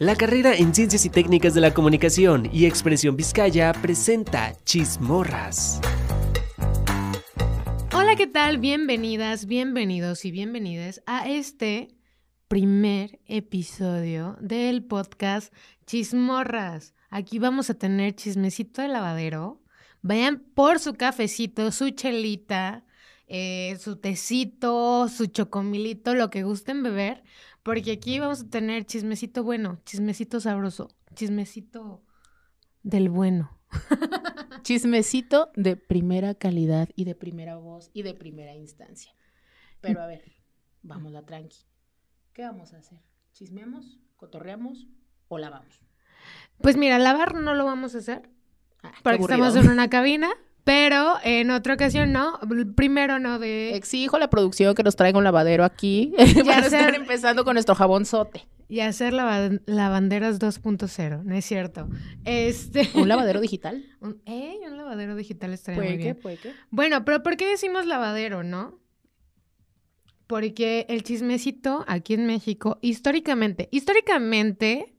La carrera en Ciencias y Técnicas de la Comunicación y Expresión Vizcaya presenta Chismorras. Hola, ¿qué tal? Bienvenidas, bienvenidos y bienvenidas a este primer episodio del podcast Chismorras. Aquí vamos a tener chismecito de lavadero. Vayan por su cafecito, su chelita, eh, su tecito, su chocomilito, lo que gusten beber, porque aquí vamos a tener chismecito bueno, chismecito sabroso, chismecito del bueno. Chismecito de primera calidad y de primera voz y de primera instancia. Pero a ver, vamos la tranqui. ¿Qué vamos a hacer? ¿Chismeamos? ¿Cotorreamos? ¿O lavamos? Pues mira, lavar no lo vamos a hacer, Ah, porque aburrido. estamos en una cabina, pero en otra ocasión no. Primero no de... Exijo a la producción que nos traiga un lavadero aquí para sé. estar empezando con nuestro jabón sote. Y hacer lava- lavanderas 2.0, no es cierto. Este... ¿Un lavadero digital? Un, ¡Ey! Un lavadero digital estaría Puede muy que, bien. puede que. Bueno, pero ¿por qué decimos lavadero, no? Porque el chismecito aquí en México, históricamente, históricamente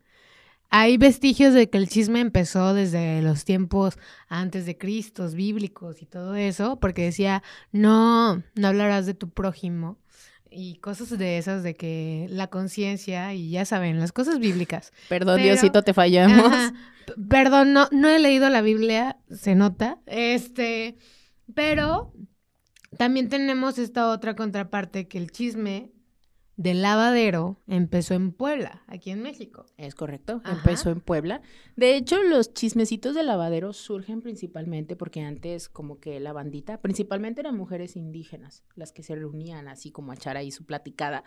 hay vestigios de que el chisme empezó desde los tiempos antes de Cristo, bíblicos y todo eso, porque decía, no, no hablarás de tu prójimo y cosas de esas de que la conciencia y ya saben, las cosas bíblicas. Perdón, Pero- Diosito, te fallamos. Ajá. Perdón, no, no he leído la Biblia, se nota. Este, pero también tenemos esta otra contraparte que el chisme del lavadero empezó en Puebla, aquí en México. Es correcto, Ajá. empezó en Puebla. De hecho, los chismecitos de lavadero surgen principalmente porque antes como que la bandita, principalmente eran mujeres indígenas, las que se reunían así como a echar ahí su platicada,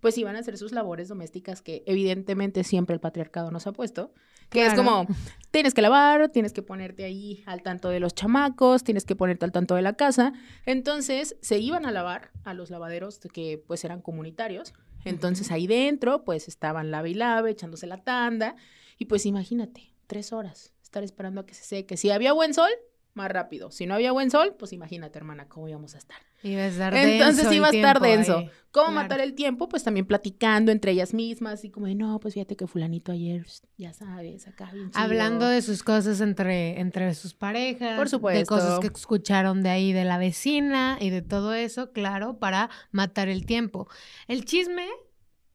pues iban a hacer sus labores domésticas que evidentemente siempre el patriarcado nos ha puesto, que es como, tienes que lavar, tienes que ponerte ahí al tanto de los chamacos, tienes que ponerte al tanto de la casa. Entonces se iban a lavar a los lavaderos que pues eran comunitarios. Entonces ahí dentro pues estaban lave y lave, echándose la tanda. Y pues imagínate, tres horas, estar esperando a que se seque. Si había buen sol, más rápido. Si no había buen sol, pues imagínate, hermana, cómo íbamos a estar. Iba a estar Entonces denso iba a estar tiempo denso. ahí. ¿Cómo Claro. matar el tiempo? Pues también platicando entre ellas mismas y como de, no, pues fíjate que fulanito ayer, ya sabes, acá bien chido". Hablando de sus cosas entre, entre sus parejas. Por De supuesto. cosas que escucharon de ahí de la vecina y de todo eso, claro, para matar el tiempo. El chisme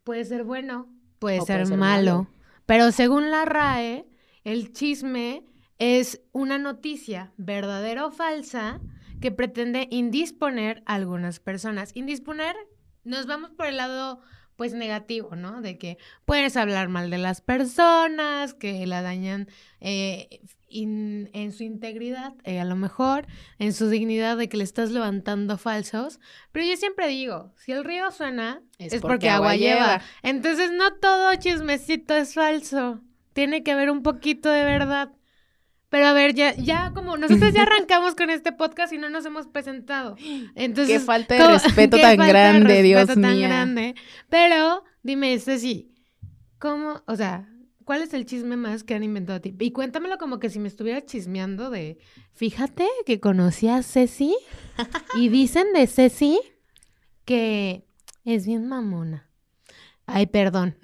puede ser bueno, puede, O ser, puede ser malo, malo. pero según la RAE, el chisme es una noticia verdadera o falsa que pretende indisponer a algunas personas. Indisponer, nos vamos por el lado pues negativo, ¿no? De que puedes hablar mal de las personas, que la dañan eh, in- en su integridad, eh, a lo mejor, en su dignidad de que le estás levantando falsos. Pero yo siempre digo, si el río suena, es, porque, agua lleva. Entonces no todo chismecito es falso. Tiene que haber un poquito de verdad. Pero a ver, ya, ya como nosotros ya arrancamos con este podcast y no nos hemos presentado. Entonces, Qué falta de ¿cómo- respeto tan falta de grande, Dios respeto tan mío. grande? Pero dime, Ceci, ¿cómo, o sea, cuál es el chisme más que han inventado a ti? Y cuéntamelo como que si me estuviera chismeando de, fíjate que conocí a Ceci y dicen de Ceci que es bien mamona. Ay, perdón.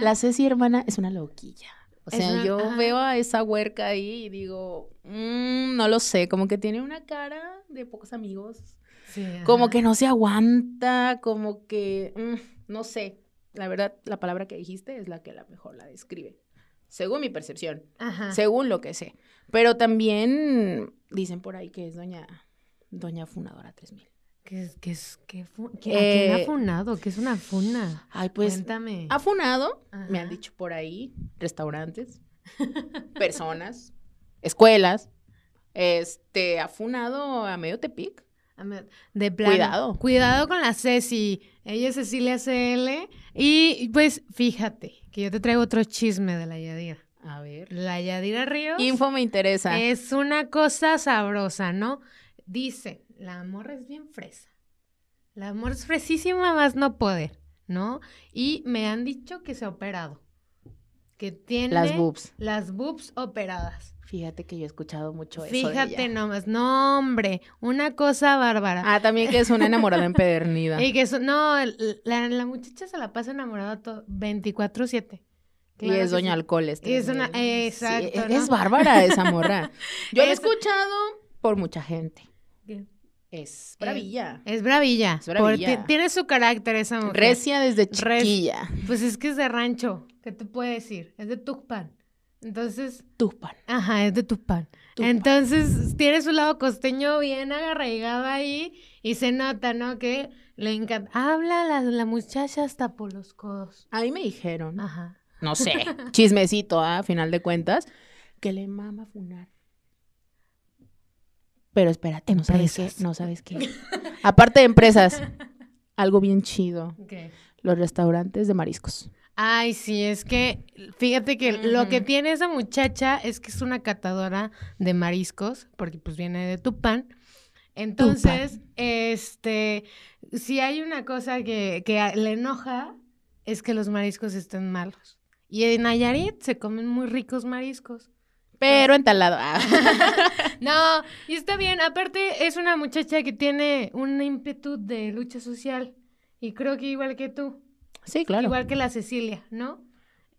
La Ceci, hermana, es una loquilla. O sea, una- yo ajá. veo a esa huerca ahí y digo, "Mm, no lo sé, como que tiene una cara de pocos amigos. Sí, Como que no se aguanta, como que, mm, no sé. La verdad, la palabra que dijiste es la que la mejor la describe. Según mi percepción, Ajá. según lo que sé. Pero también dicen por ahí que es doña, doña Funadora 3000. ¿Qué es, qué es, qué qué- ¿A quién ha Eh, funado? ¿Qué es una funa? Ay, pues Cuéntame. ha funado, me han dicho por ahí, restaurantes, personas, escuelas. Este, ha funado a medio Tepic. De plano. Cuidado. Cuidado con la Ceci. Ella es Cecilia CL. Y pues fíjate que yo te traigo otro chisme de la Yadira. A ver. La Yadira Ríos Info me interesa. es una cosa sabrosa, ¿no? Dice, la morra es bien fresa. La morra es fresísima más no poder, ¿no? Y me han dicho que se ha operado. que tiene Las boobs. las boobs operadas. Fíjate que yo he escuado mucho eso. de Fíjate nomás, no hombre, una cosa bárbara. Ah, también que es una enamorada empedernida. Y que eso, no, la, la muchacha se la pasa enamorada to- 24/7. Y Claro es que doña sí. Alcoholes. Y es una- exacto, Sí, ¿no? Es bárbara esa morra. Yo la he Es- escuchado por mucha gente. ¿Qué? Es bravilla. Es bravilla. Es bravilla. tiene su carácter esa mujer. Recia desde Res- chiquilla. Pues es que es de rancho. ¿Qué te puede decir? Es de Tuxpan. Entonces, Tupan. ajá, es de. Tuxpan. Entonces, tiene su lado costeño bien agarraigado ahí y se nota, ¿no? Que le encanta. Habla la, la muchacha hasta por los codos. A mí me dijeron, Ajá. no sé, chismecito, ¿ah? a final de cuentas, que le mama funar. Pero espérate, no sabes qué, no sabes qué. Aparte de empresas, algo bien chido, ¿Qué? los restaurantes de mariscos. Ay, sí, es que fíjate que lo que tiene esa muchacha es que es una catadora de mariscos, porque pues viene de Tupán. Entonces, este, si hay una cosa que, que le enoja, es que los mariscos estén malos. Y en Nayarit se comen muy ricos mariscos. Pero entalado. ah. No, y está bien. Aparte, es una muchacha que tiene un ímpetu de lucha social. Y creo que igual que tú, Sí, claro. igual que la Cecilia, ¿no?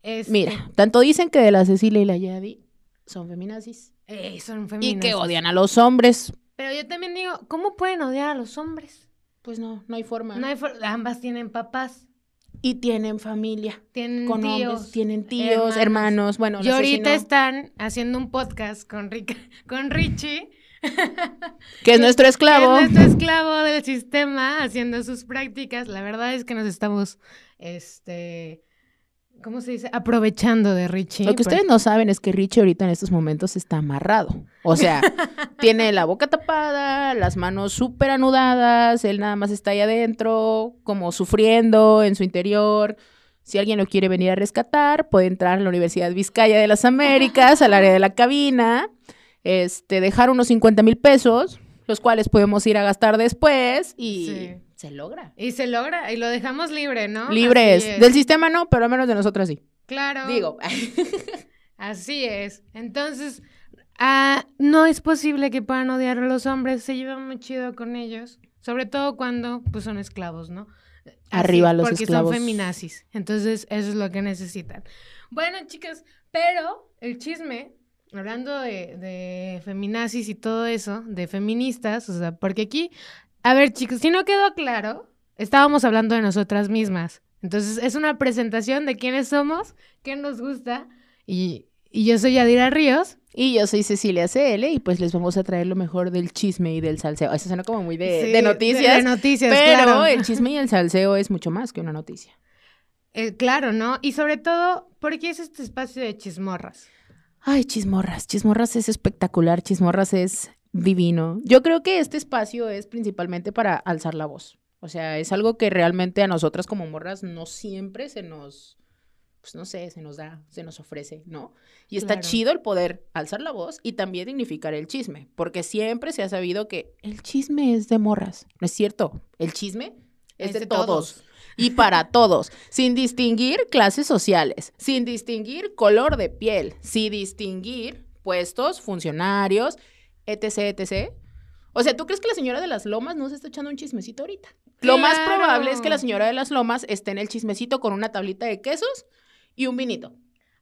Este, Mira, tanto dicen que de la Cecilia y la Yadi son feminazis. eh, son Y femeninas. que odian a los hombres. Pero yo también digo, ¿cómo pueden odiar a los hombres? Pues no, no hay forma. No hay for- ambas tienen papás, Y tienen familia. tienen Con tíos. hombres, tienen tíos, hermanos. hermanos. Bueno, y no sé si ahorita no, están haciendo un podcast con, Rica- con Richie, que es nuestro esclavo. que es nuestro esclavo del sistema, haciendo sus prácticas. La verdad es que nos estamos, este, ¿cómo se dice? Aprovechando de Richie. Lo que ustedes no saben es que Richie ahorita en estos momentos está amarrado. O sea, tiene la boca tapada, las manos súper anudadas, él nada más está ahí adentro, como sufriendo en su interior. Si alguien lo quiere venir a rescatar, puede entrar a la Universidad Vizcaya de las Américas, al área de la cabina, este, dejar unos 50 mil pesos, los cuales podemos ir a gastar después y Sí. Se logra. Y se logra, y lo dejamos libre, ¿no? Libres. Así es. Del sistema no, pero al menos de nosotras sí. Claro. Digo. Así es. Entonces, ah, no es posible que puedan odiar a los hombres. Se llevan muy chido con ellos. Sobre todo cuando pues, son esclavos, ¿no? Así, Arriba los porque esclavos. son feminazis. Entonces, eso es lo que necesitan. Bueno, chicas, pero el chisme, hablando de, de feminazis y todo eso, de feministas, o sea, porque aquí, a ver, chicos, si no quedó claro, estábamos hablando de nosotras mismas. Entonces, es una presentación de quiénes somos, qué nos gusta. Y, y yo soy Yadira Ríos. Y yo soy Cecilia CL y pues les vamos a traer lo mejor del chisme y del salseo. Eso suena como muy de, Sí, de noticias. De, noticias, pero claro. el chisme y el salseo es mucho más que una noticia. Eh, claro, ¿no? Y sobre todo, ¿por qué es este espacio de chismorras? Ay, chismorras. Chismorras es espectacular. Chismorras es divino. Yo creo que este espacio es principalmente para alzar la voz. O sea, es algo que realmente a nosotras como morras no siempre se nos, pues no sé, se nos da, se nos ofrece, ¿no? Y está Claro. chido el poder alzar la voz y también dignificar el chisme, porque siempre se ha sabido que el chisme es de morras. No es cierto. El chisme es, de, todos. Y para todos, sin distinguir clases sociales, sin distinguir color de piel, sin distinguir puestos, funcionarios, etc, etc. O sea, ¿tú crees que la señora de las lomas no se está echando un chismecito ahorita? Lo más probable es que la señora de las lomas esté en el chismecito con una tablita de quesos y un vinito.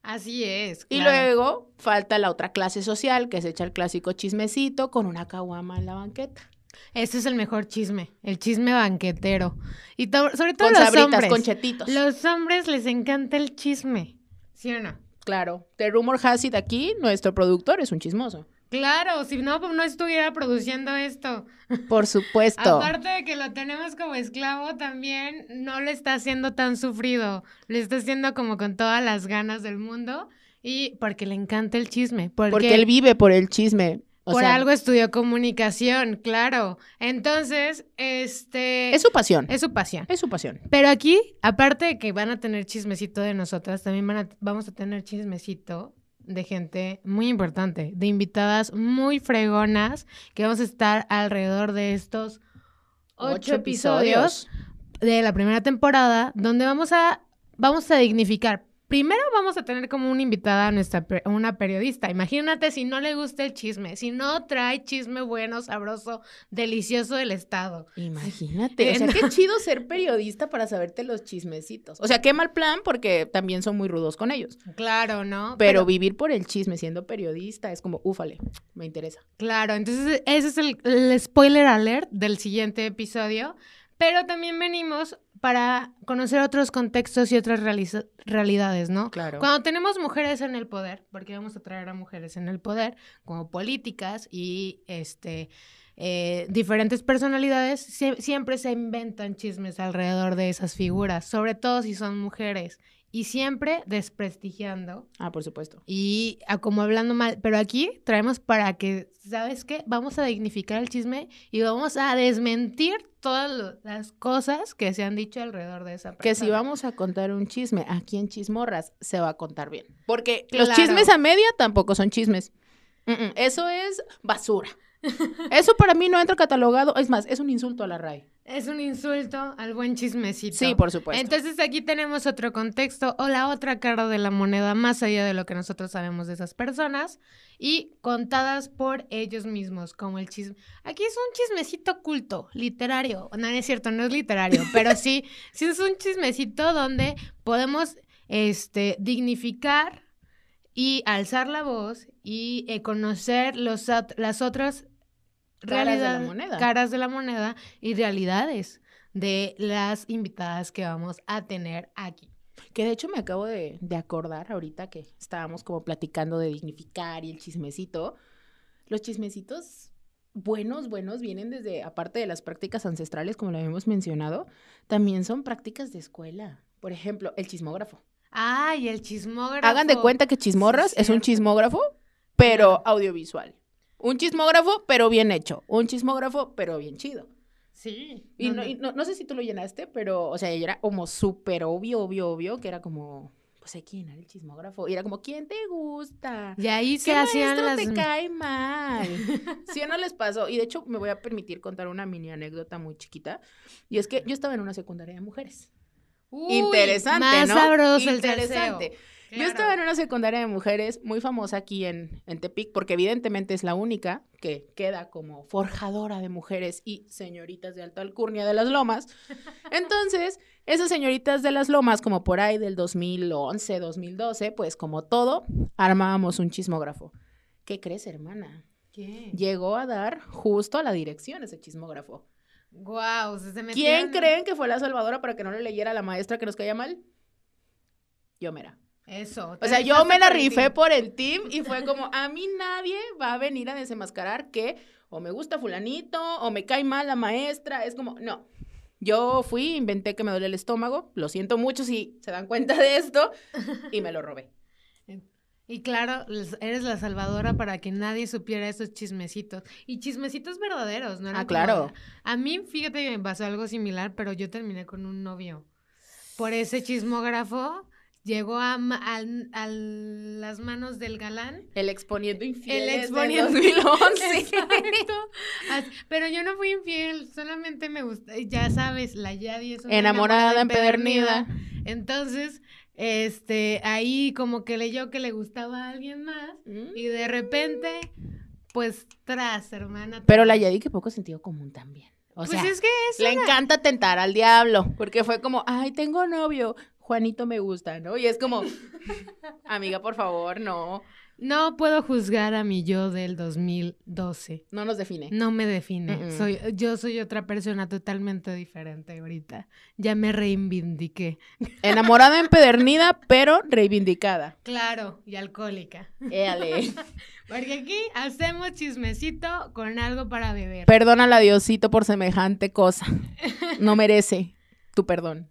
Así es. Y luego falta la otra clase social que se echa el clásico chismecito con una caguama en la banqueta. Ese es el mejor chisme, el chisme banquetero. Y to- sobre todo Con los sabritas, hombres. con chetitos. Los hombres les encanta el chisme, ¿sí o no? Claro. The Rumor Has It aquí, nuestro productor es un chismoso. Claro, si no, pues no estuviera produciendo esto. Por supuesto. Aparte de que lo tenemos como esclavo, también no le está haciendo tan sufrido. Le está haciendo como con todas las ganas del mundo. Y porque le encanta el chisme. Porque, Porque él vive por el chisme. O por sea, algo estudió comunicación, claro. Entonces, este... es su pasión. es su pasión. Es su pasión. Pero aquí, aparte de que van a tener chismecito de nosotras, también van a- vamos a tener chismecito de gente muy importante, de invitadas muy fregonas, que vamos a estar alrededor de estos ocho, episodios, de la primera temporada, donde vamos a, vamos a dignificar Primero vamos a tener como una invitada a nuestra una periodista. Imagínate si no le gusta el chisme, si no trae chisme bueno, sabroso, delicioso del estado. Imagínate, o Eh, sea, no. qué chido ser periodista para saberte los chismecitos. O sea, qué mal plan porque también son muy rudos con ellos. Claro, ¿no? Pero, vivir por el chisme siendo periodista es como, úfale, me interesa. Claro, entonces ese es el, el spoiler alert del siguiente episodio. Pero también venimos para conocer otros contextos y otras realidades, ¿no? Claro. Cuando tenemos mujeres en el poder, porque vamos a traer a mujeres en el poder, como políticas y este eh, diferentes personalidades, sie- siempre se inventan chismes alrededor de esas figuras, sobre todo si son mujeres, y siempre desprestigiando Ah, por supuesto. y a como hablando mal, pero aquí traemos para que, ¿sabes qué? Vamos a dignificar el chisme y vamos a desmentir todas las cosas que se han dicho alrededor de esa persona. Que si vamos a contar un chisme aquí en Chismorras, se va a contar bien. Porque los chismes a media tampoco son chismes. Mm, mm, eso es basura. Eso para mí no entra catalogado. Es más, es un insulto a la RAE. Es un insulto al buen chismecito. Sí, por supuesto. Entonces aquí tenemos otro contexto o la otra cara de la moneda más allá de lo que nosotros sabemos de esas personas y contadas por ellos mismos como el chisme. Aquí es un chismecito oculto, literario. No, no es cierto, no es literario, pero sí, sí es un chismecito donde podemos este, dignificar y alzar la voz y eh, conocer los, las otras Caras de la moneda. caras de la moneda y realidades de las invitadas que vamos a tener aquí. Que de hecho me acabo de, de acordar ahorita que estábamos como platicando de dignificar y el chismecito. Los chismecitos buenos, buenos, vienen desde, aparte de las prácticas ancestrales, como lo habíamos mencionado, también son prácticas de escuela. Por ejemplo, el chismógrafo. Ay, el chismógrafo. Hagan de cuenta que Chismorras Sí, es un chismógrafo, pero audiovisual. Un chismógrafo, pero bien hecho. Un chismógrafo, pero bien chido. Sí. Y, no, no, no. y no, no sé si tú lo llenaste, pero, o sea, era como súper obvio, obvio, obvio, que era como, pues hay que llenar el chismógrafo. Y era como, ¿quién te gusta? Y ahí se ¿Qué hacían maestro las... te cae mal? ¿Sí no les pasó? Y de hecho, me voy a permitir contar una mini anécdota muy chiquita. Y es que yo estaba en una secundaria de mujeres. Uy, Interesante, más ¿no? sabroso el Interesante. salseo. Yo estaba en una secundaria de mujeres muy famosa aquí en, en Tepic, porque evidentemente es la única que queda como forjadora de mujeres y señoritas de alta alcurnia de las lomas. Entonces, esas señoritas de las lomas, como por ahí del 2011, 2012, pues como todo, armábamos un chismógrafo. ¿Qué crees, hermana? ¿Qué? Llegó a dar justo a la dirección ese chismógrafo. Guau, se, ¿Quién creen que fue la salvadora para que no le leyera a la maestra que nos caía mal? Yo mera. Eso. O sea, yo me la rifé por el team y fue como, a mí nadie va a venir a desenmascarar que o me gusta fulanito o me cae mal la maestra. Es como, no. Yo fui, inventé que me duele el estómago, lo siento mucho si se dan cuenta de esto, y me lo robé. Y claro, eres la salvadora para que nadie supiera esos chismecitos. Y chismecitos verdaderos, ¿no? Ah, como- claro. A mí, fíjate que me pasó algo similar, pero yo terminé con un novio. Por ese chismógrafo, llegó a, al- a las manos del galán. El exponiendo infiel. El exponiendo exponiendo 2011. Exacto. Pero yo no fui infiel, solamente me gusta, ya sabes, la Yadi es una Enamorada, empedernida. Entonces, este, ahí como que leyó que le gustaba a alguien más Mm. y de repente, pues tras, hermana. Pero la Yadi que poco sentido común también. O pues sea, es que es le encanta tentar al diablo, porque fue como, ay, tengo novio, Juanito me gusta, ¿no? Y es como, amiga, por favor, no, no puedo juzgar a mi yo del 2012. no nos define. No me define. Soy, yo soy otra persona totalmente diferente ahorita. Ya me reivindiqué. Enamorada empedernida, pero reivindicada. Claro, y alcohólica. Éale. Porque aquí hacemos chismecito con algo para beber. Perdónala, Diosito, por semejante cosa. No merece tu perdón.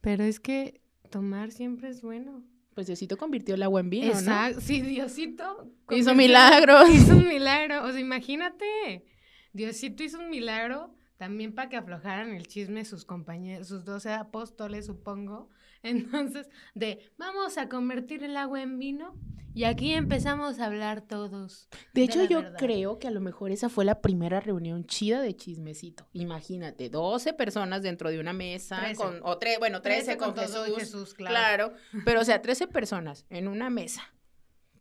Pero es que tomar siempre es bueno. Pues Diosito convirtió el agua en vino, ¿no? Exacto. Sí, Diosito. Hizo milagros. Hizo un milagro. O sea, imagínate. Diosito hizo un milagro también para que aflojaran el chisme sus compañeros, sus doce apóstoles, supongo. Entonces, de vamos a convertir el agua en vino y aquí empezamos a hablar todos. De hecho, yo verdad. creo que a lo mejor esa fue la primera reunión chida de chismecito. Imagínate, 12 personas dentro de una mesa, con, o tre- bueno, 13, con, todo Jesús. Jesús, claro. Claro, pero o sea, 13 personas en una mesa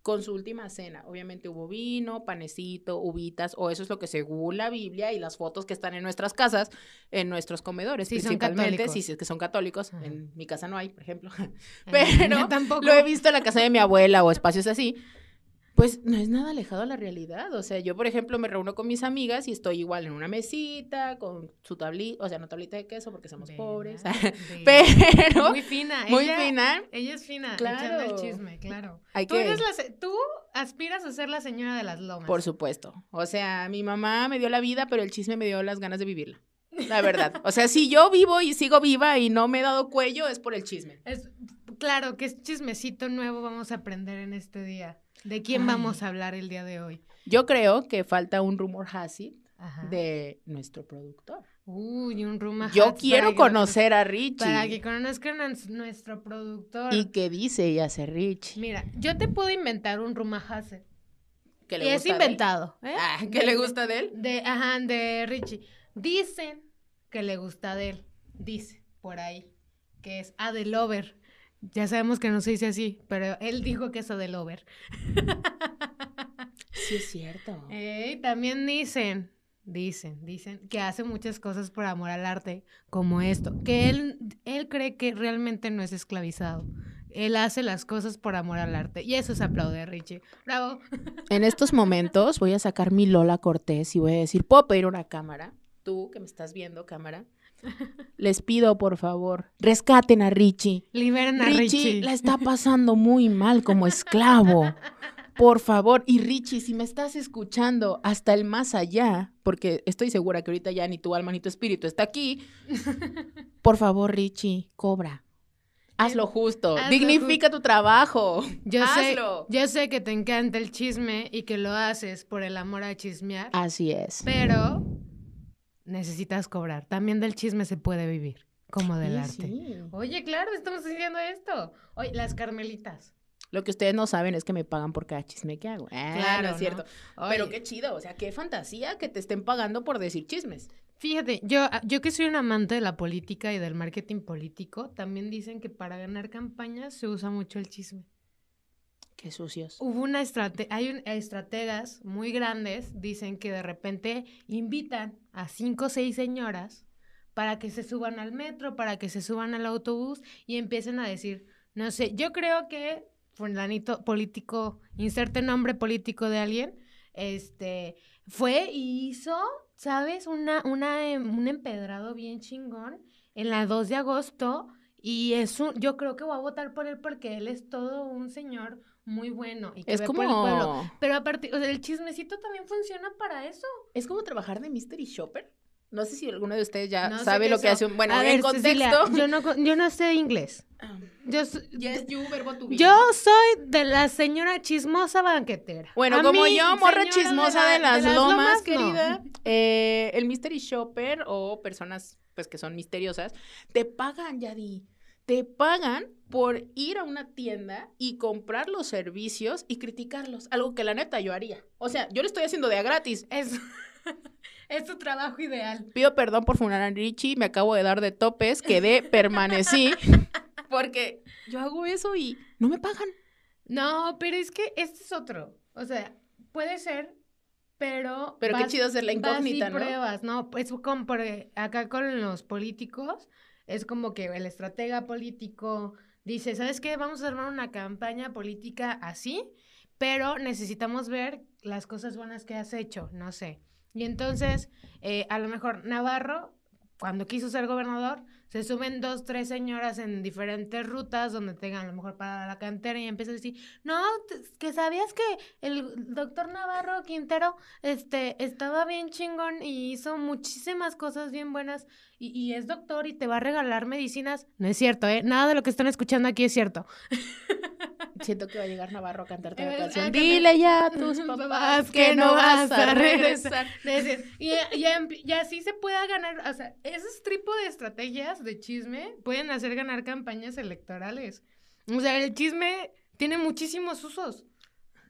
con su última cena. Obviamente hubo vino, panecito, uvitas, o eso es lo que según la Biblia y las fotos que están en nuestras casas, en nuestros comedores, Sí, son principalmente, católicos. si es que son católicos. Ajá. En mi casa no hay, por ejemplo. Pero tampoco. Lo he visto en la casa de mi abuela o espacios así. Pues no es nada alejado a la realidad. O sea, yo, por ejemplo, me reúno con mis amigas y estoy igual en una mesita, con su tablita, o sea, no tablita de queso porque somos pobres. Pero Muy fina. muy ella- fina. Ella es fina, Claro. echando el chisme, claro. Hay Tú, que- eres la tú aspiras a ser la señora de las lomas. Por supuesto. O sea, mi mamá me dio la vida, pero el chisme me dio las ganas de vivirla. La verdad. O sea, si yo vivo y sigo viva y no me he dado cuello, es por el chisme. Es, claro, que es chismecito nuevo vamos a aprender en este día. ¿De quién Ay. vamos a hablar el día de hoy? Yo creo que falta un rumor has it Ajá. de nuestro productor. Uy, un rumor. Yo quiero conocer a Richie. Para que conozcan a nuestro productor. ¿Y qué dice y hace Richie? Mira, yo te puedo inventar un rumor hacer. ¿Que Y es él? inventado. ¿eh? Ah, ¿qué le gusta de él? De, ajá, de Richie. Dicen que le gusta de él. Dice por ahí que es Adelover. Ya sabemos que no se dice así, pero él dijo que es Adelover. Sí, es cierto. Ey, también dicen, dicen, dicen que hace muchas cosas por amor al arte, como esto, que él, él cree que realmente no es esclavizado. Él hace las cosas por amor al arte. Y eso se aplaude, Richie. Bravo. En estos momentos voy a sacar mi Lola Cortés y voy a decir, ¿puedo pedir una cámara? Tú que me estás viendo, cámara. Les pido, por favor, rescaten a Richie. Liberen a Richie, Richie. la está pasando muy mal como esclavo. Por favor, y Richie, si me estás escuchando hasta el más allá, porque estoy segura que ahorita ya ni tu alma ni tu espíritu está aquí, por favor, Richie, cobra. Haz lo justo, dignifica tu trabajo. Yo sé, Hazlo. yo sé que te encanta el chisme y que lo haces por el amor a chismear, Así es. pero necesitas cobrar. También del chisme se puede vivir, como del Sí, arte. sí. Oye, claro, estamos diciendo esto. Oye, las carmelitas. Lo que ustedes no saben es que me pagan por cada chisme que hago. Ah, Claro, no es cierto. Pero qué chido, o sea, qué fantasía que te estén pagando por decir chismes. Fíjate, yo, yo que soy un amante de la política y del marketing político, también dicen que para ganar campañas se usa mucho el chisme. Qué sucios. Hubo una estrate hay un- estrategas muy grandes, dicen que de repente invitan a cinco o seis señoras para que se suban al metro, para que se suban al autobús y empiecen a decir, no sé, yo creo que fulanito político, inserte nombre político de alguien, este, fue y hizo, ¿sabes? Una, una, em, un empedrado bien chingón en la 2 de agosto y es un, yo creo que voy a votar por él porque él es todo un señor muy bueno y que Es por el pueblo. como, Pero a partir, o sea, el chismecito también funciona para eso. es como trabajar de mystery shopper. No sé si alguno de ustedes ya No sabe lo que hace un... Bueno, A en ver, Cecilia, contexto... yo no, yo no sé inglés. Ah, Yo, Yes, you, verbo to be. yo soy de la señora chismosa banquetera. Bueno, A como mí, yo, morra chismosa la- de las, lomas, querida, eh, el mystery shopper o personas pues que son misteriosas, te pagan, Yadi. Te pagan por ir a una tienda y comprar los servicios y criticarlos. Algo que la neta yo haría. O sea, yo lo estoy haciendo de a gratis. Es, es tu trabajo ideal. Pido perdón por funar a Richie, me acabo de dar de topes, quedé, permanecí. Porque yo hago eso y no me pagan. No, pero es que este es otro. O sea, puede ser, pero. Pero qué vas- chido ser la vas y incógnita, ¿no? pruebas, ¿no? Pues como por, acá con los políticos, es como que el estratega político dice, ¿sabes qué? Vamos a armar una campaña política así, pero necesitamos ver las cosas buenas que has hecho, no sé. Y entonces, eh, a lo mejor Navarro, cuando quiso ser gobernador, se suben dos, tres señoras en diferentes rutas donde tengan a lo mejor para la cantera y empieza a decir, no, que sabías que el doctor Navarro Quintero este, estaba bien chingón y hizo muchísimas cosas bien buenas y, y es doctor y te va a regalar medicinas. No es cierto, ¿eh? Nada de lo que están escuchando aquí es cierto. Siento que va a llegar Navarro a cantarte la Eh, canción. Dile ya a tus papás que no vas a regresar. Y ya, ya así se pueda ganar, o sea, esos tipo de estrategias de chisme pueden hacer ganar campañas electorales. O sea, el chisme tiene muchísimos usos.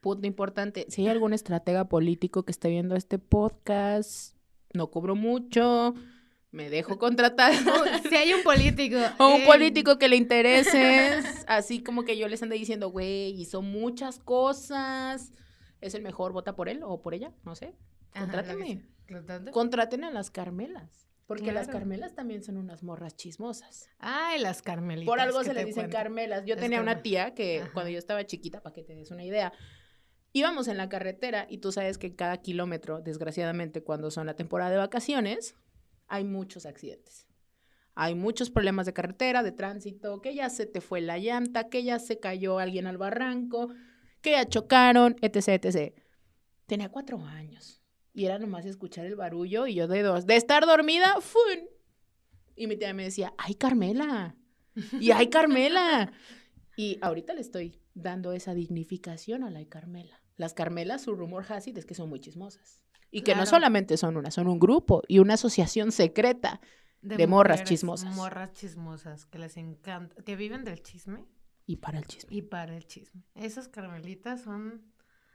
Punto importante. Si hay algún estratega político que esté viendo este podcast, no cobro mucho, me dejo contratar. Si hay un político. O un eh, político que le interese, así como que yo les ande diciendo, güey, hizo muchas cosas, es el mejor, vota por él o por ella, no sé. ajá, sea. ¿Contrate? Contraten a las Carmelas, porque las. Carmelas también son unas morras chismosas. Ay, las carmelitas. Por algo ¿qué se les dicen cuento? Carmelas. Yo tenía una tía que Ajá. cuando yo estaba chiquita, para que te des una idea, íbamos en la carretera y tú sabes que cada kilómetro, desgraciadamente, cuando son la temporada de vacaciones, hay muchos accidentes. Hay muchos problemas de carretera, de tránsito, que ya se te fue la llanta, que ya se cayó alguien al barranco, que ya chocaron, etc, etc. Tenía cuatro años y era nomás escuchar el barullo y yo de dos, de estar dormida, ¡fun! Y mi tía me decía, ¡ay, Carmela! Y ¡ay, Carmela! Y ahorita le estoy dando esa dignificación a la Carmela. Las Carmelas, su rumor Hasid es que son muy chismosas. Y que no solamente son una, son un grupo y una asociación secreta. de morras chismosas. Morras chismosas que les encanta, que viven del chisme Y para el chisme. y para el chisme. Esas carmelitas son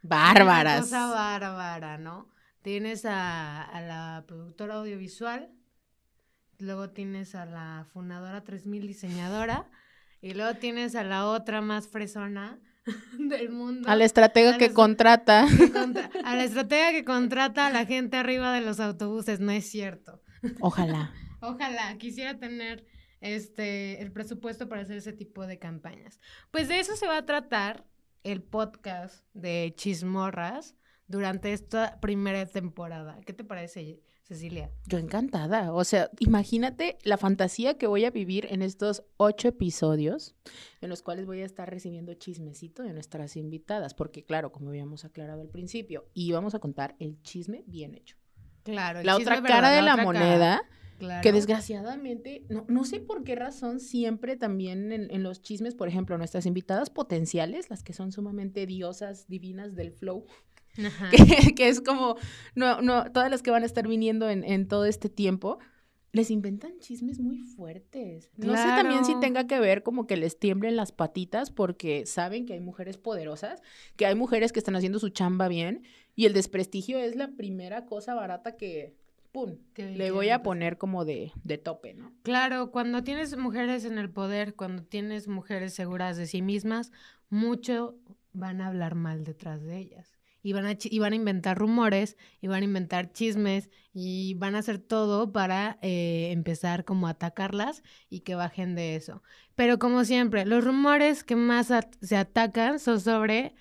Bárbaras. Una cosa bárbara, ¿no? Tienes a, a la productora audiovisual, luego tienes a la fundadora 3000 diseñadora, y luego tienes a la otra más fresona del mundo. A la estratega A que contrata. que contra- a la estratega que contrata a la gente arriba de los autobuses, no es cierto. Ojalá. Ojalá quisiera tener este el presupuesto para hacer ese tipo de campañas. Pues de eso se va a tratar el podcast de Chismorras durante esta primera temporada. ¿Qué te parece, Cecilia? Yo encantada. O sea, imagínate la fantasía que voy a vivir en estos ocho episodios, en los cuales voy a estar recibiendo chismecito de nuestras invitadas, porque claro, como habíamos aclarado al principio, íbamos a contar el chisme bien hecho. Claro. el La otra ¿verdad? cara de la cara. moneda, Claro. que desgraciadamente, no, no sé por qué razón, siempre también en, en los chismes, por ejemplo, nuestras invitadas potenciales, las que son sumamente diosas, divinas del flow. que, que es como, no, no, todas las que van a estar viniendo en, en todo este tiempo, les inventan chismes muy fuertes. No sé también si tenga que ver como que les tiemblen las patitas porque saben que hay mujeres poderosas, que hay mujeres que están haciendo su chamba bien y el desprestigio es la primera cosa barata que, ¡pum!, le voy a poner como de, de tope, ¿no? Claro, cuando tienes mujeres en el poder, cuando tienes mujeres seguras de sí mismas, mucho van a hablar mal detrás de ellas. Y van, a, y van a inventar rumores, y van a inventar chismes, y van a hacer todo para eh, empezar como a atacarlas y que bajen de eso. Pero como siempre, los rumores que más at- se atacan son sobre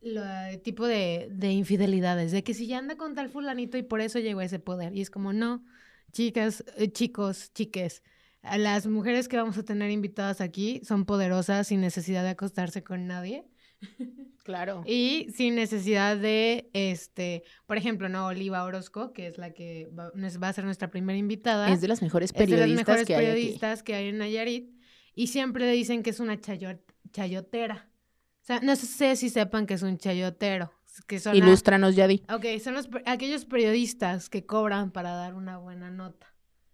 lo- el tipo de, de infidelidades, de que si ya anda con tal fulanito y por eso llegó a ese poder. Y es como, no, chicas, eh, chicos, chiques, las mujeres que vamos a tener invitadas aquí son poderosas sin necesidad de acostarse con nadie Claro. y sin necesidad de, este, por ejemplo, no, Oliva Orozco, que es la que va, nos va a ser nuestra primera invitada. Es de las mejores es de las periodistas mejores que hay aquí. periodistas que hay en Nayarit y siempre le dicen que es una chayo- chayotera. O sea, no sé si sepan que es un chayotero, que son a- Ilústranos, Yadi. Ok, son los, aquellos periodistas que cobran para dar una buena nota.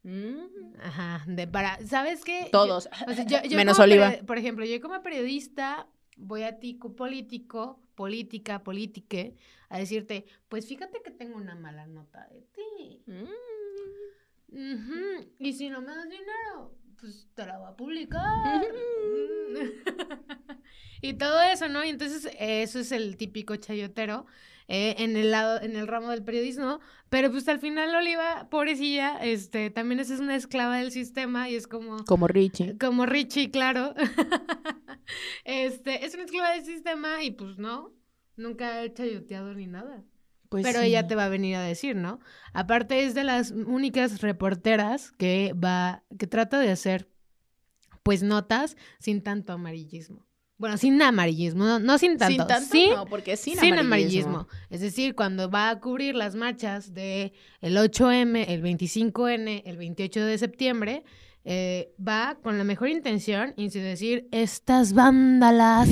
Mm. Ajá, de para, ¿sabes qué? Yo- Todos. o sea, yo- yo Menos Oliva. Por ejemplo, yo como periodista voy a ti co- político, política, politique, a decirte, pues fíjate que tengo una mala nota de ti. Mm. Y si no me das dinero, pues te la voy a publicar. y todo eso, ¿no? Y entonces eso es el típico chayotero eh, en el lado, en el ramo del periodismo. Pero pues al final Oliva, pobrecilla, este, también es una esclava del sistema y es como Como Richie. como Richie, claro. este, es una esclava del sistema y pues no, nunca ha chayoteado ni nada. Pues Pero sí. ella te va a venir a decir, ¿no? Aparte es de las únicas reporteras que va, que trata de hacer, pues, notas sin tanto amarillismo. Bueno, sin amarillismo, no, no sin tanto, Sin tanto, sin, no, porque sin, sin amarillismo. amarillismo. Es decir, cuando va a cubrir las marchas de el 8M, el 25N, el 28 de septiembre, eh, va con la mejor intención y sin decir, estas vándalas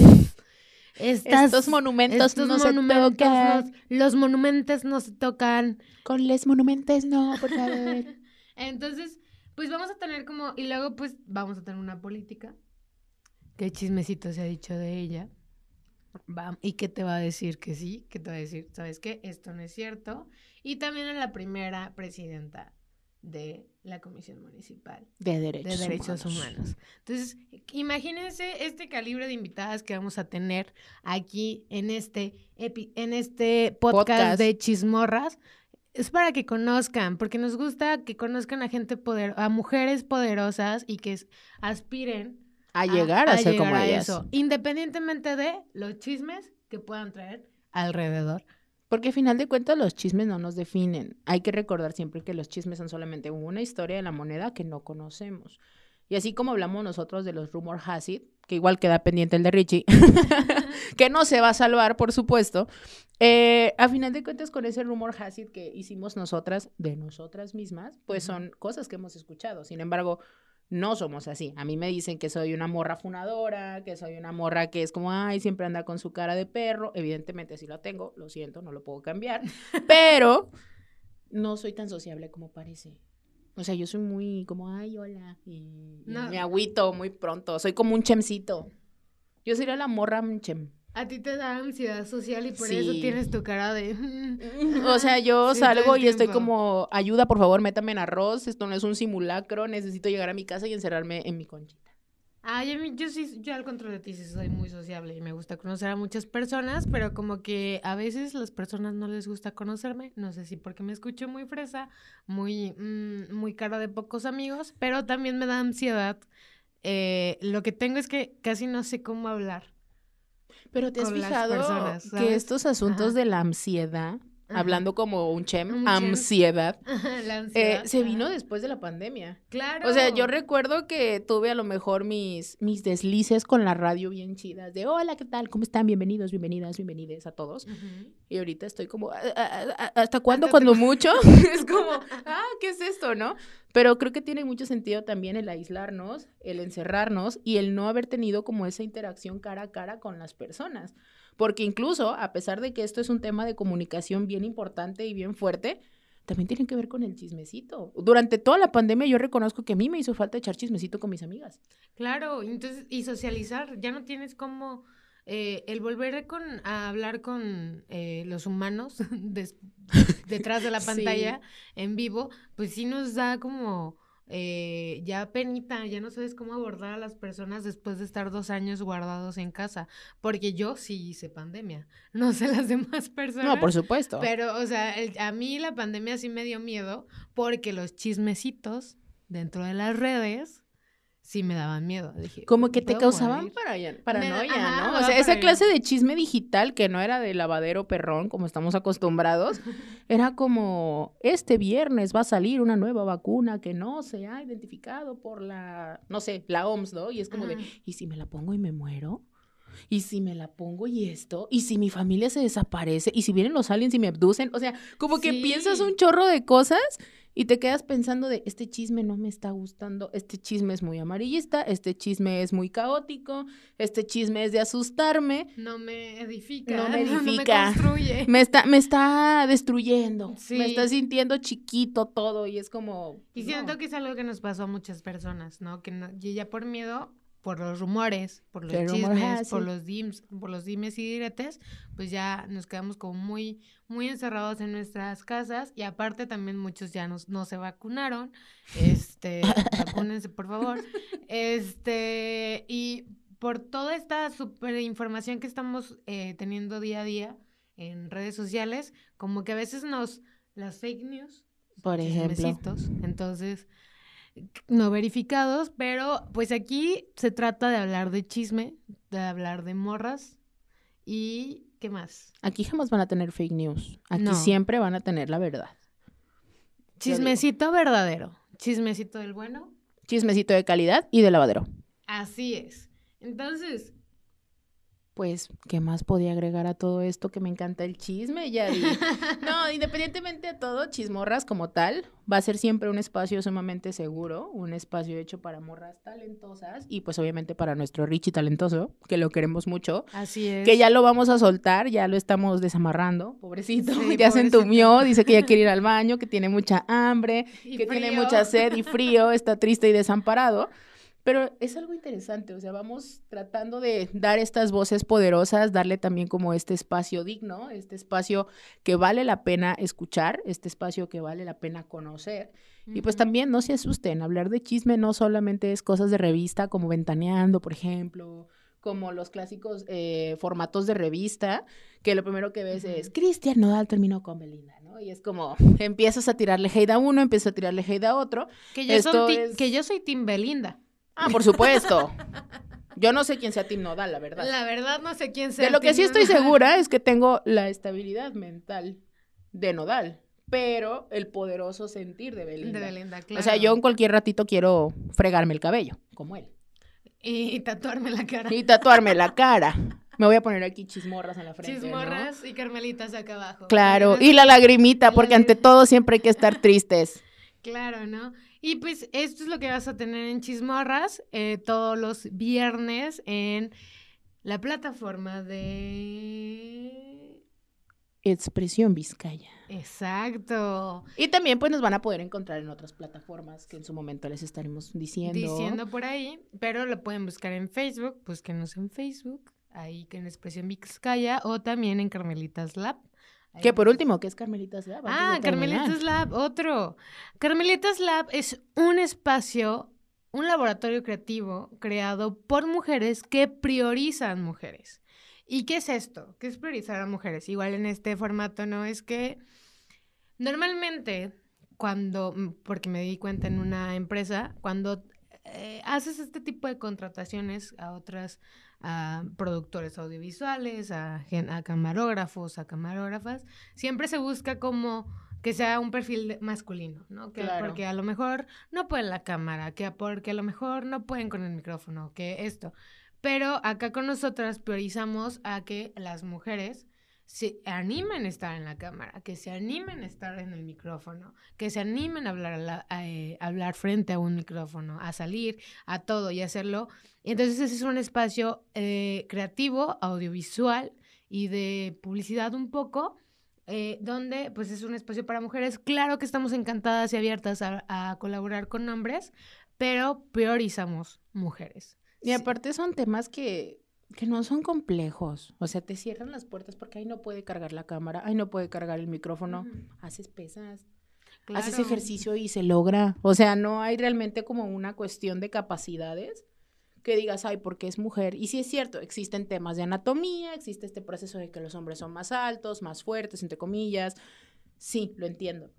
Estas- Estos monumentos estos no se monumentos tocan. no- los monumentos no se tocan. Con les monumentos no, por favor. Entonces, pues vamos a tener como, y luego pues vamos a tener una política. ¿Qué chismecito se ha dicho de ella? Va- ¿Y qué te va a decir que sí? ¿Qué te va a decir? ¿Sabes qué? Esto no es cierto. Y también a la primera presidenta de la Comisión Municipal De derechos, de Derechos Humanos. Entonces, imagínense este calibre de invitadas que vamos a tener aquí en este, epi- en este podcast, Podcast. de chismorras. Es para que conozcan, porque nos gusta que conozcan a gente poder, a mujeres poderosas y que aspiren A llegar a, ser llegar como a ellas. eso, independientemente de los chismes que puedan traer alrededor. Porque al final de cuentas los chismes no nos definen. Hay que recordar siempre que los chismes son solamente una historia de la moneda que no conocemos. Y así como hablamos nosotros de los rumor has it, que igual queda pendiente el de Richie, que no se va a salvar, por supuesto. eh, a final de cuentas, con ese rumor has it que hicimos nosotras, de nosotras mismas, pues son cosas que hemos escuchado. Sin embargo, no somos así. A mí me dicen que soy una morra funadora, que soy una morra que es como, ay, siempre anda con su cara de perro. Evidentemente sí lo tengo, lo siento, no lo puedo cambiar. Pero no soy tan sociable como parece. O sea, yo soy muy como, ay, hola. Y, y No. me agüito muy pronto. Soy como un chemcito. Yo sería la morra un chem. A ti te da ansiedad social y por eso tienes tu cara de... O sea, yo Sí, salgo y estoy como, ayuda, por favor, métame en arroz. Esto no es un simulacro. Necesito llegar a mi casa y encerrarme en mi conchita. Ay, a mí, yo sí, yo al contrario de ti sí soy muy sociable y me gusta conocer a muchas personas, pero como que a veces las personas no les gusta conocerme, no sé si porque me escucho muy fresa, muy, mm, muy cara de pocos amigos, pero también me da ansiedad. Eh, lo que tengo es que casi no sé cómo hablar. Pero te has fijado personas, que estos asuntos Ajá. de la ansiedad, Ajá. hablando como un chem, Un chem. ansiedad, La eh, ansiedad. se vino después de la pandemia. Claro. O sea, yo recuerdo que tuve a lo mejor mis, mis deslices con la radio bien chidas, de hola, ¿qué tal? ¿Cómo están? Bienvenidos, bienvenidas, bienvenidas a todos. Y ahorita estoy como, "Ah, ah, ah, ¿hasta cuándo? Cuando mucho. es como, ah, ¿qué es esto, no? Pero creo que tiene mucho sentido también el aislarnos, el encerrarnos y el no haber tenido como esa interacción cara a cara con las personas. Porque incluso, a pesar de que esto es un tema de comunicación bien importante y bien fuerte, también tiene que ver con el chismecito. Durante toda la pandemia yo reconozco que a mí me hizo falta echar chismecito con mis amigas. Claro, entonces, y socializar, ya no tienes como eh, el volver con, a hablar con eh, los humanos des- detrás de la Sí. pantalla en vivo, pues sí nos da como eh, ya penita, ya no sabes cómo abordar a las personas después de estar dos años guardados en casa, porque yo sí hice pandemia, no sé las demás personas. No, por supuesto. Pero, o sea, el- a mí la pandemia sí me dio miedo porque los chismecitos dentro de las redes sí me daban miedo. Dije, Como que te "Puedo causaban morir". paranoia, paranoia, ajá, ¿no? O sea, esa clase de chisme digital que no era de lavadero perrón, como estamos acostumbrados, era como, este viernes va a salir una nueva vacuna que no se ha identificado por la, no sé, la OMS, ¿no? Y es como de. ¿y si me la pongo y me muero? ¿Y si me la pongo y esto? ¿Y si mi familia se desaparece? ¿Y si vienen los aliens y me abducen? O sea, como que Sí. piensas un chorro de cosas y te quedas pensando de, este chisme no me está gustando, este chisme es muy amarillista, este chisme es muy caótico, este chisme es de asustarme, No me edifica. No me No me edifica. construye. me está, me está destruyendo, Sí. me está sintiendo chiquito todo y es como... Y siento no. que es algo que nos pasó a muchas personas, ¿no? Que no, y ya por miedo, por los rumores, por los rumor chismes, por los dims, por los dimes y diretes, pues ya nos quedamos como muy, muy encerrados en nuestras casas y aparte también muchos ya nos, no se vacunaron. Este, vacúnense por favor. Este, y por toda esta super información que estamos eh, teniendo día a día en redes sociales, como que a veces nos, las fake news Por ejemplo. entonces no verificados, pero pues aquí se trata de hablar de chisme, de hablar de morras y ¿qué más? Aquí jamás van a tener fake news, aquí No. siempre van a tener la verdad. Chismecito verdadero, chismecito del bueno, Chismecito de calidad y de lavadero. así es. Entonces, pues, ¿qué más podía agregar a todo esto? Que me encanta el chisme, ya No, independientemente de todo, Chismorras como tal, va a ser siempre un espacio sumamente seguro, un espacio hecho para morras talentosas y pues obviamente para nuestro Richie talentoso, que lo queremos mucho. Así es. Que ya lo vamos a soltar, ya lo estamos desamarrando, pobrecito, ya se entumió, dice que ya quiere ir al baño, que tiene mucha hambre, que tiene mucha sed y frío, está triste y desamparado. Pero es algo interesante, o sea, vamos tratando de dar estas voces poderosas, darle también como este espacio digno, este espacio que vale la pena escuchar, este espacio que vale la pena conocer. Y pues también no se asusten, hablar de chisme no solamente es cosas de revista como Ventaneando, por ejemplo, como los clásicos eh, formatos de revista, que lo primero que ves es Cristian Nodal terminó con Belinda, ¿no? Y es como empiezas a tirarle hate a uno, empiezas a tirarle hate a otro. Que yo, que yo soy Tim Belinda. Ah, por supuesto. Yo no sé quién sea Tim Nodal, la verdad. La verdad no sé quién sea. De lo que sí estoy segura es que tengo la estabilidad mental de Nodal, pero el poderoso sentir de Belinda. De Belinda, claro. O sea, yo en cualquier ratito quiero fregarme el cabello, como él. Y tatuarme la cara. Y tatuarme la cara. Me voy a poner aquí chismorras en la frente. Chismorras y carmelitas acá abajo. Claro, y la lagrimita, porque ante todo siempre hay que estar tristes. Claro, ¿no? Y pues esto es lo que vas a tener en Chismorras eh, todos los viernes en la plataforma de... Expresión Vizcaya. Exacto. Y también pues nos van a poder encontrar en otras plataformas que en su momento les estaremos diciendo. Diciendo por ahí, pero lo pueden buscar en Facebook, búsquenos en Facebook, ahí que en Expresión Vizcaya o también en Carmelitas Lab. Que por último, ¿qué es Carmelitas Lab? Ah, Carmelitas Lab, otro. Carmelitas Lab es un espacio, un laboratorio creativo creado por mujeres que priorizan mujeres. ¿Y qué es esto? ¿Qué es priorizar a mujeres? Igual en este formato, ¿no? Es que normalmente cuando, mm, porque me di cuenta en una empresa, cuando eh, haces este tipo de contrataciones a otras a productores audiovisuales, a, a camarógrafos, a camarógrafas, siempre se busca como que sea un perfil masculino, ¿no? Que porque a lo mejor no pueden la cámara, que porque a lo mejor no pueden con el micrófono, que esto. Pero acá con nosotras priorizamos a que las mujeres se animen a estar en la cámara, que se animen a estar en el micrófono, que se animen a hablar, a, eh, hablar frente a un micrófono, a salir, a todo y hacerlo. Entonces ese es un espacio eh, creativo, audiovisual y de publicidad un poco, eh, donde pues es un espacio para mujeres. Claro que estamos encantadas y abiertas a, colaborar con hombres, pero priorizamos mujeres. Y aparte son temas que que no son complejos. O sea, te cierran las puertas porque ahí no puede cargar la cámara, ahí no puede cargar el micrófono. Haces pesas, haces ejercicio y se logra. O sea, no hay realmente como una cuestión de capacidades que digas, ay, porque es mujer. Y sí es cierto, existen temas de anatomía, existe este proceso de que los hombres son más altos, más fuertes, entre comillas. Sí, lo entiendo.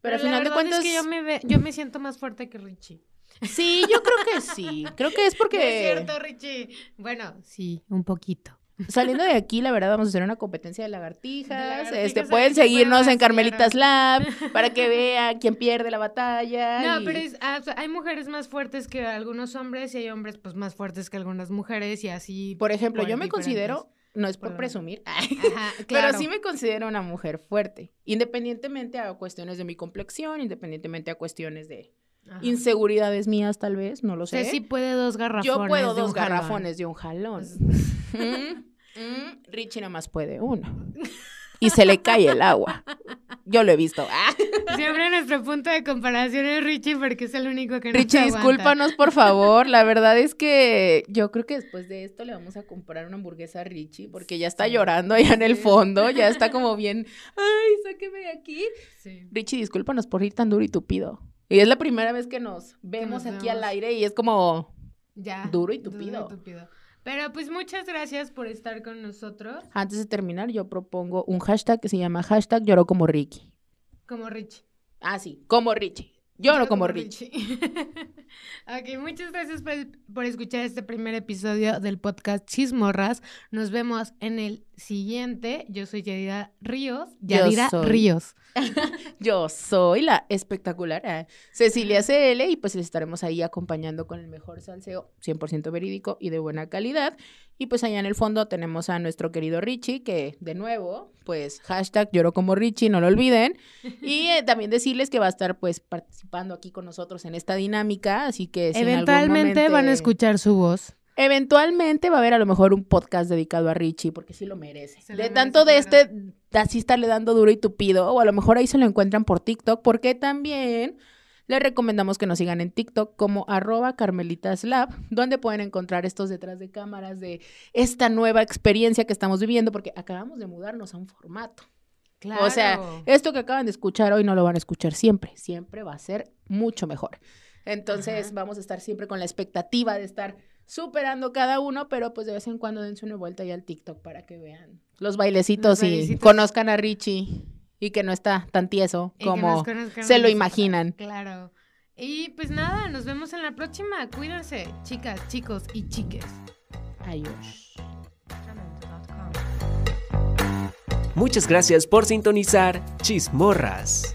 Pero, al final de cuentas... es que yo me, yo me siento más fuerte que Richie. Sí, yo creo que sí. Creo que es porque. es cierto, Richie. Bueno, sí, un poquito. Saliendo de aquí, la verdad, vamos a hacer una competencia de lagartijas. este, pueden seguirnos en Carmelitas Lab para que vean quién pierde la batalla. No, pero ah, hay mujeres más fuertes que algunos hombres y hay hombres pues más fuertes que algunas mujeres y así. Por ejemplo, yo me considero, no es por presumir, pero sí me considero una mujer fuerte, independientemente a cuestiones de mi complexión, independientemente a cuestiones de Inseguridades mías, tal vez, no lo sé. sí puede dos garrafones. Yo puedo dos garrafones de un jalón. Mm, mm, Richie nada más puede uno. Y se le cae el agua. Yo lo he visto. Siempre nuestro punto de comparación es Richie porque es el único que no Richie, discúlpanos, por favor. La verdad es que yo creo que después de esto le vamos a comprar una hamburguesa a Richie porque ya está llorando allá en el fondo. Ya está como bien. Ay, sáqueme de aquí. Richie, discúlpanos por ir tan duro y tupido. Y es la primera vez que nos vemos aquí al aire y es como ya, duro y tupido. Pero pues muchas gracias por estar con nosotros. Antes de terminar, yo propongo un hashtag que se llama hashtag lloro como Ricky. Como Richie. Ah, sí, como Richie. Lloro como, como Richie. ok, muchas gracias por, por escuchar este primer episodio del podcast Chismorras. Nos vemos en el siguiente. Yo soy Yadira Ríos. Yadira Ríos. Yo soy la espectacular eh, Cecilia CL y pues les estaremos ahí acompañando con el mejor salseo 100% verídico y de buena calidad. Y pues allá en el fondo tenemos a nuestro querido Richie que de nuevo pues hashtag lloro como Richie, no lo olviden. Y eh, también decirles que va a estar pues participando aquí con nosotros en esta dinámica, así que si en algún Eventualmente van a escuchar su voz. Eventualmente va a haber a lo mejor un podcast dedicado a Richie, porque sí lo merece. Se lo de merece, tanto de este, así estarle dando duro y tupido, o a lo mejor ahí se lo encuentran por TikTok, porque también les recomendamos que nos sigan en TikTok como arroba carmelitaslab, donde pueden encontrar estos detrás de cámaras de esta nueva experiencia que estamos viviendo, porque acabamos de mudarnos a un formato. Claro. O sea, esto que acaban de escuchar hoy no lo van a escuchar siempre, siempre va a ser mucho mejor. Entonces Ajá. vamos a estar siempre con la expectativa de estar superando cada uno, pero pues de vez en cuando dense una vuelta ya al TikTok para que vean los bailecitos, Los y bailecitos. conozcan a Richie y que no está tan tieso Y como se lo imaginan. Claro. Y pues nada, nos vemos en la próxima. Cuídense, chicas, chicos y chiques. Adiós. Muchas gracias por sintonizar Chismorras.